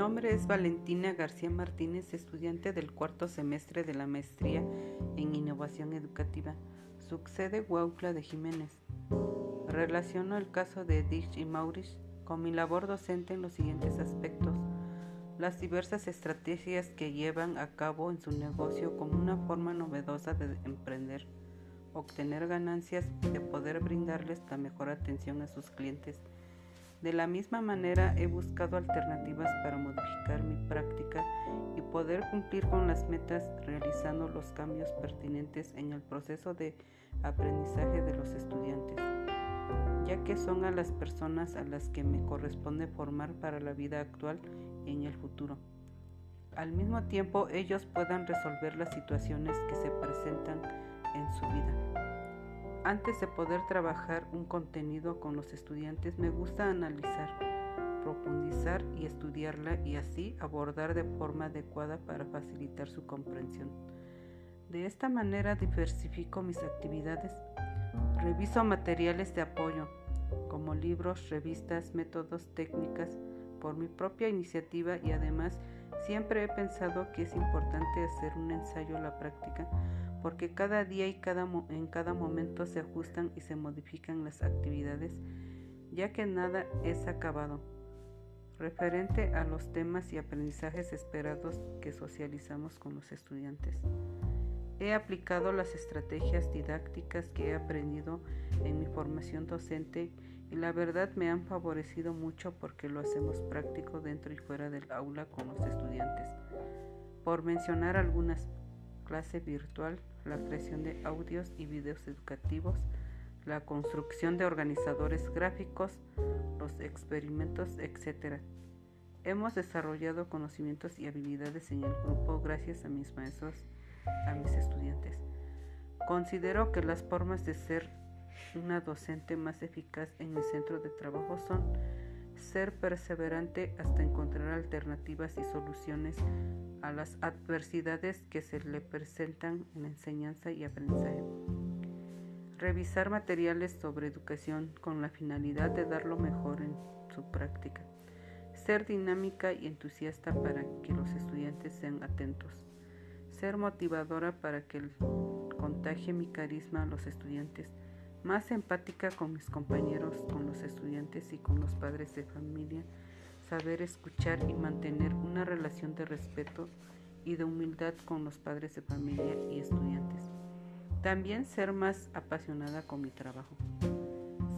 nombre es Valentina García Martínez, estudiante del cuarto semestre de la maestría en innovación educativa. Sucede Huautla de Jiménez. Relaciono el caso de Edith y Maurice con mi labor docente en los siguientes aspectos. Las diversas estrategias que llevan a cabo en su negocio como una forma novedosa de emprender, obtener ganancias y de poder brindarles la mejor atención a sus clientes de la misma manera he buscado alternativas para modificar mi práctica y poder cumplir con las metas realizando los cambios pertinentes en el proceso de aprendizaje de los estudiantes, ya que son a las personas a las que me corresponde formar para la vida actual y en el futuro. Al mismo tiempo ellos puedan resolver las situaciones que se presentan en su vida. Antes de poder trabajar un contenido con los estudiantes, me gusta analizar, profundizar y estudiarla y así abordar de forma adecuada para facilitar su comprensión. De esta manera diversifico mis actividades. Reviso materiales de apoyo, como libros, revistas, métodos, técnicas, por mi propia iniciativa y además siempre he pensado que es importante hacer un ensayo a la práctica porque cada día y cada en cada momento se ajustan y se modifican las actividades, ya que nada es acabado. Referente a los temas y aprendizajes esperados que socializamos con los estudiantes. He aplicado las estrategias didácticas que he aprendido en mi formación docente y la verdad me han favorecido mucho porque lo hacemos práctico dentro y fuera del aula con los estudiantes. Por mencionar algunas, clase virtual, la creación de audios y videos educativos, la construcción de organizadores gráficos, los experimentos, etc. Hemos desarrollado conocimientos y habilidades en el grupo gracias a mis maestros, a mis estudiantes. Considero que las formas de ser una docente más eficaz en mi centro de trabajo son ser perseverante hasta encontrar alternativas y soluciones a las adversidades que se le presentan en enseñanza y aprendizaje. Revisar materiales sobre educación con la finalidad de dar lo mejor en su práctica. Ser dinámica y entusiasta para que los estudiantes sean atentos. Ser motivadora para que contagie mi carisma a los estudiantes más empática con mis compañeros, con los estudiantes y con los padres de familia, saber escuchar y mantener una relación de respeto y de humildad con los padres de familia y estudiantes. También ser más apasionada con mi trabajo.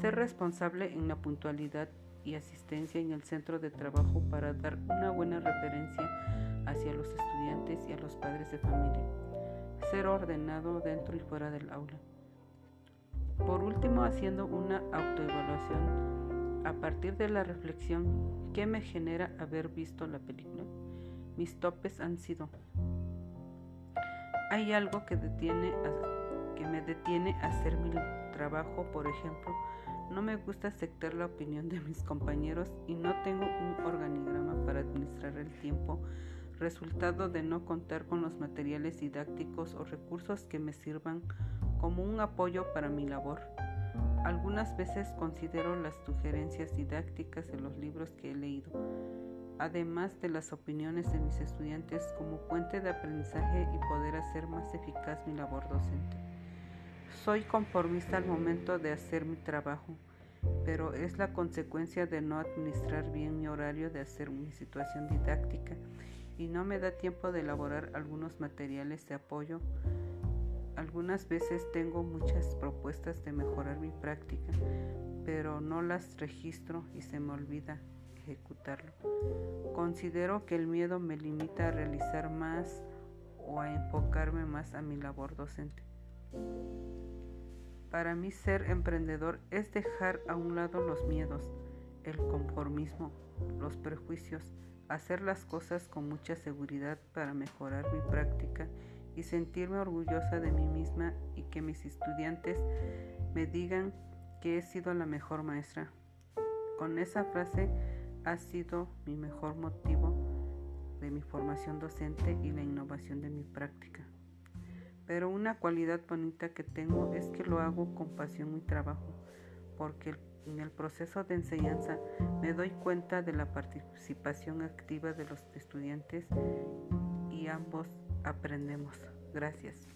Ser responsable en la puntualidad y asistencia en el centro de trabajo para dar una buena referencia hacia los estudiantes y a los padres de familia. Ser ordenado dentro y fuera del aula por último, haciendo una autoevaluación a partir de la reflexión que me genera haber visto la película. Mis topes han sido hay algo que detiene que me detiene a hacer mi trabajo, por ejemplo, no me gusta aceptar la opinión de mis compañeros y no tengo un organigrama para administrar el tiempo, resultado de no contar con los materiales didácticos o recursos que me sirvan como un apoyo para mi labor. Algunas veces considero las sugerencias didácticas de los libros que he leído, además de las opiniones de mis estudiantes como puente de aprendizaje y poder hacer más eficaz mi labor docente. Soy conformista al momento de hacer mi trabajo, pero es la consecuencia de no administrar bien mi horario de hacer mi situación didáctica y no me da tiempo de elaborar algunos materiales de apoyo algunas veces tengo muchas propuestas de mejorar mi práctica, pero no las registro y se me olvida ejecutarlo. Considero que el miedo me limita a realizar más o a enfocarme más a mi labor docente. Para mí ser emprendedor es dejar a un lado los miedos, el conformismo, los prejuicios, hacer las cosas con mucha seguridad para mejorar mi práctica y sentirme orgullosa de mí misma y que mis estudiantes me digan que he sido la mejor maestra. Con esa frase ha sido mi mejor motivo de mi formación docente y la innovación de mi práctica. Pero una cualidad bonita que tengo es que lo hago con pasión mi trabajo, porque En el proceso de enseñanza me doy cuenta de la participación activa de los estudiantes y ambos aprendemos. Gracias.